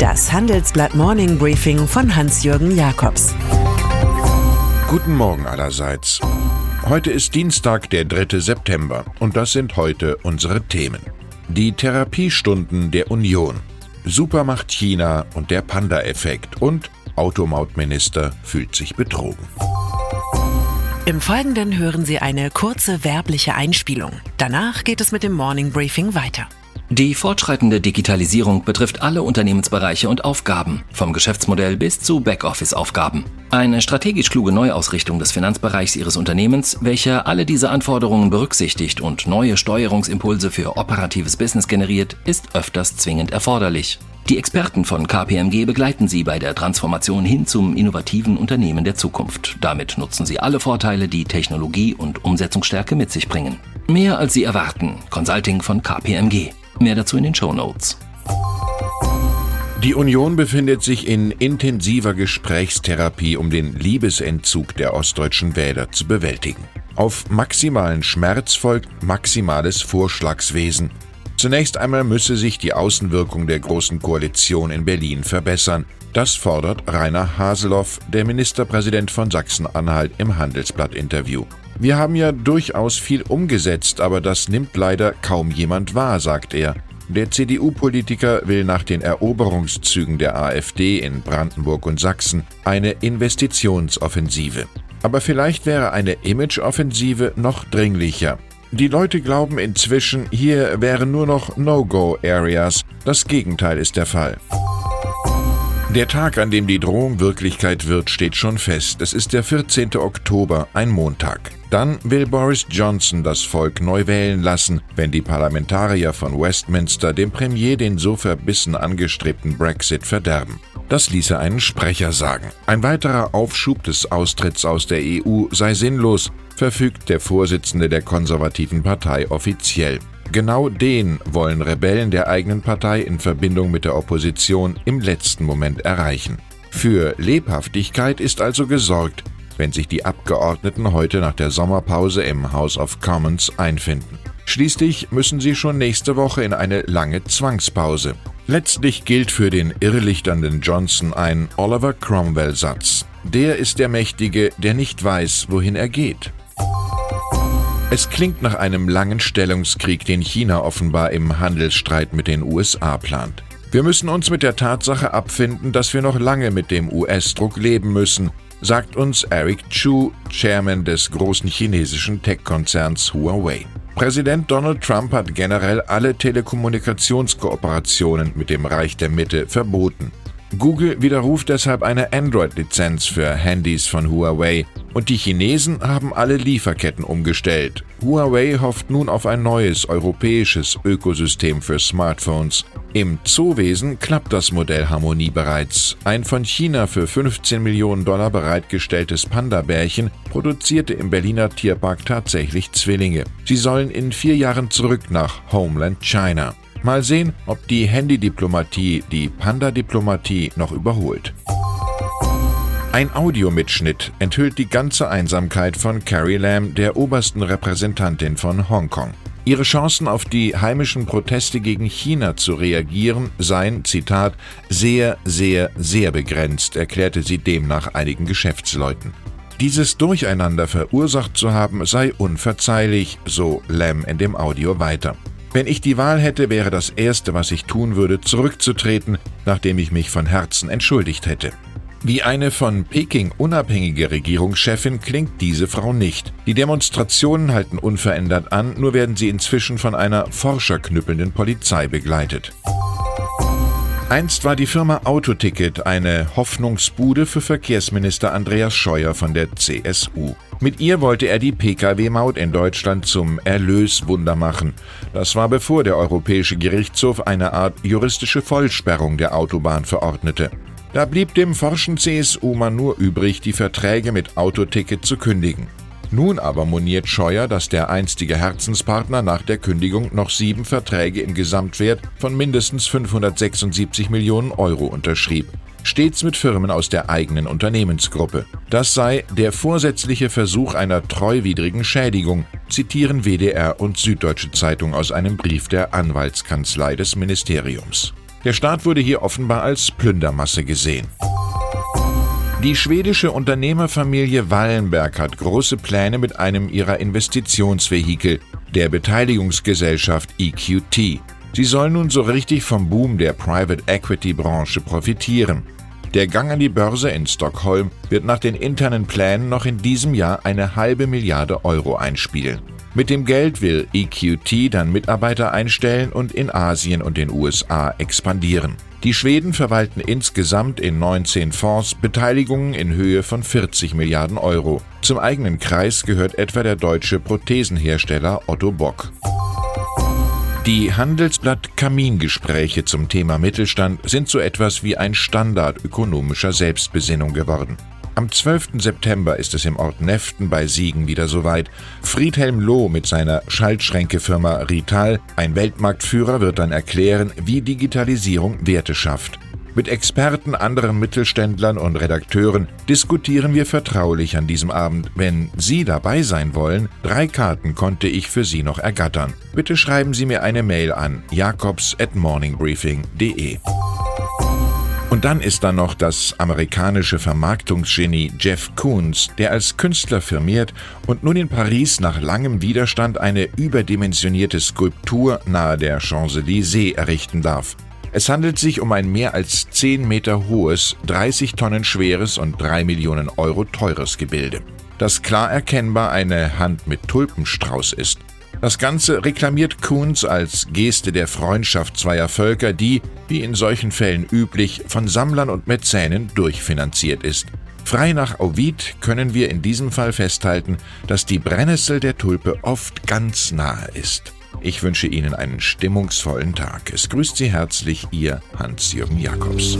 Das Handelsblatt Morning Briefing von Hans-Jürgen Jakobs. Guten Morgen allerseits. Heute ist Dienstag, der 3. September, und das sind heute unsere Themen. Die Therapiestunden der Union, Supermacht China und der Panda-Effekt und Automautminister fühlt sich betrogen. Im Folgenden hören Sie eine kurze werbliche Einspielung. Danach geht es mit dem Morning Briefing weiter. Die fortschreitende Digitalisierung betrifft alle Unternehmensbereiche und Aufgaben, vom Geschäftsmodell bis zu Backoffice-Aufgaben. Eine strategisch kluge Neuausrichtung des Finanzbereichs Ihres Unternehmens, welcher alle diese Anforderungen berücksichtigt und neue Steuerungsimpulse für operatives Business generiert, ist öfters zwingend erforderlich. Die Experten von KPMG begleiten Sie bei der Transformation hin zum innovativen Unternehmen der Zukunft. Damit nutzen Sie alle Vorteile, die Technologie und Umsetzungsstärke mit sich bringen. Mehr als Sie erwarten. Consulting von KPMG. Mehr dazu in den Show Notes. Die Union befindet sich in intensiver Gesprächstherapie, um den Liebesentzug der ostdeutschen Wähler zu bewältigen. Auf maximalen Schmerz folgt maximales Vorschlagswesen. Zunächst einmal müsse sich die Außenwirkung der Großen Koalition in Berlin verbessern. Das fordert Rainer Haseloff, der Ministerpräsident von Sachsen-Anhalt, im Handelsblatt-Interview. Wir haben ja durchaus viel umgesetzt, aber das nimmt leider kaum jemand wahr, sagt er. Der CDU-Politiker will nach den Eroberungszügen der AfD in Brandenburg und Sachsen eine Investitionsoffensive. Aber vielleicht wäre eine Imageoffensive noch dringlicher. Die Leute glauben inzwischen, hier wären nur noch No-Go-Areas. Das Gegenteil ist der Fall. Der Tag, an dem die Drohung Wirklichkeit wird, steht schon fest. Es ist der 14. Oktober, ein Montag. Dann will Boris Johnson das Volk neu wählen lassen, wenn die Parlamentarier von Westminster dem Premier den so verbissen angestrebten Brexit verderben. Das ließe einen Sprecher sagen. Ein weiterer Aufschub des Austritts aus der EU sei sinnlos, verfügt der Vorsitzende der konservativen Partei offiziell. Genau den wollen Rebellen der eigenen Partei in Verbindung mit der Opposition im letzten Moment erreichen. Für Lebhaftigkeit ist also gesorgt, wenn sich die Abgeordneten heute nach der Sommerpause im House of Commons einfinden. Schließlich müssen sie schon nächste Woche in eine lange Zwangspause. Letztlich gilt für den irrlichternden Johnson ein Oliver Cromwell-Satz. Der ist der Mächtige, der nicht weiß, wohin er geht. Es klingt nach einem langen Stellungskrieg, den China offenbar im Handelsstreit mit den USA plant. Wir müssen uns mit der Tatsache abfinden, dass wir noch lange mit dem US-Druck leben müssen, sagt uns Eric Chu, Chairman des großen chinesischen Tech-Konzerns Huawei. Präsident Donald Trump hat generell alle Telekommunikationskooperationen mit dem Reich der Mitte verboten. Google widerruft deshalb eine Android-Lizenz für Handys von Huawei und die Chinesen haben alle Lieferketten umgestellt. Huawei hofft nun auf ein neues europäisches Ökosystem für Smartphones. Im Zoowesen klappt das Modell Harmonie bereits. Ein von China für 15 Millionen Dollar bereitgestelltes Panda-Bärchen produzierte im Berliner Tierpark tatsächlich Zwillinge. Sie sollen in vier Jahren zurück nach Homeland China. Mal sehen, ob die Handy-Diplomatie die Panda-Diplomatie noch überholt. Ein Audiomitschnitt enthüllt die ganze Einsamkeit von Carrie Lam, der obersten Repräsentantin von Hongkong. Ihre Chancen auf die heimischen Proteste gegen China zu reagieren seien, Zitat, sehr, sehr, sehr begrenzt, erklärte sie demnach einigen Geschäftsleuten. Dieses Durcheinander verursacht zu haben, sei unverzeihlich, so Lam in dem Audio weiter. Wenn ich die Wahl hätte, wäre das Erste, was ich tun würde, zurückzutreten, nachdem ich mich von Herzen entschuldigt hätte. Wie eine von Peking unabhängige Regierungschefin klingt diese Frau nicht. Die Demonstrationen halten unverändert an, nur werden sie inzwischen von einer forscherknüppelnden Polizei begleitet. Einst war die Firma Autoticket eine Hoffnungsbude für Verkehrsminister Andreas Scheuer von der CSU. Mit ihr wollte er die Pkw-Maut in Deutschland zum Erlöswunder machen. Das war bevor der Europäische Gerichtshof eine Art juristische Vollsperrung der Autobahn verordnete. Da blieb dem forschen CSU-Mann nur übrig, die Verträge mit Autoticket zu kündigen. Nun aber moniert Scheuer, dass der einstige Herzenspartner nach der Kündigung noch sieben Verträge im Gesamtwert von mindestens 576 Millionen Euro unterschrieb. Stets mit Firmen aus der eigenen Unternehmensgruppe. Das sei der vorsätzliche Versuch einer treuwidrigen Schädigung, zitieren WDR und Süddeutsche Zeitung aus einem Brief der Anwaltskanzlei des Ministeriums. Der Staat wurde hier offenbar als Plündermasse gesehen. Die schwedische Unternehmerfamilie Wallenberg hat große Pläne mit einem ihrer Investitionsvehikel, der Beteiligungsgesellschaft EQT. Sie soll nun so richtig vom Boom der Private Equity Branche profitieren. Der Gang an die Börse in Stockholm wird nach den internen Plänen noch in diesem Jahr eine halbe Milliarde Euro einspielen. Mit dem Geld will EQT dann Mitarbeiter einstellen und in Asien und den USA expandieren. Die Schweden verwalten insgesamt in 19 Fonds Beteiligungen in Höhe von 40 Milliarden Euro. Zum eigenen Kreis gehört etwa der deutsche Prothesenhersteller Otto Bock. Die Handelsblatt Kamingespräche zum Thema Mittelstand sind so etwas wie ein Standard ökonomischer Selbstbesinnung geworden. Am 12. September ist es im Ort Neften bei Siegen wieder soweit. Friedhelm Loh mit seiner Schaltschränkefirma Rital, ein Weltmarktführer, wird dann erklären, wie Digitalisierung Werte schafft. Mit Experten, anderen Mittelständlern und Redakteuren diskutieren wir vertraulich an diesem Abend. Wenn Sie dabei sein wollen, drei Karten konnte ich für Sie noch ergattern. Bitte schreiben Sie mir eine Mail an jakobs at morningbriefing.de. Und dann ist da noch das amerikanische Vermarktungsgenie Jeff Koons, der als Künstler firmiert und nun in Paris nach langem Widerstand eine überdimensionierte Skulptur nahe der Champs-Élysées errichten darf. Es handelt sich um ein mehr als 10 Meter hohes, 30 Tonnen schweres und 3 Millionen Euro teures Gebilde, das klar erkennbar eine Hand mit Tulpenstrauß ist. Das Ganze reklamiert Kunz als Geste der Freundschaft zweier Völker, die, wie in solchen Fällen üblich, von Sammlern und Mäzenen durchfinanziert ist. Frei nach Ovid können wir in diesem Fall festhalten, dass die Brennnessel der Tulpe oft ganz nahe ist. Ich wünsche Ihnen einen stimmungsvollen Tag. Es grüßt Sie herzlich Ihr Hans-Jürgen Jakobs.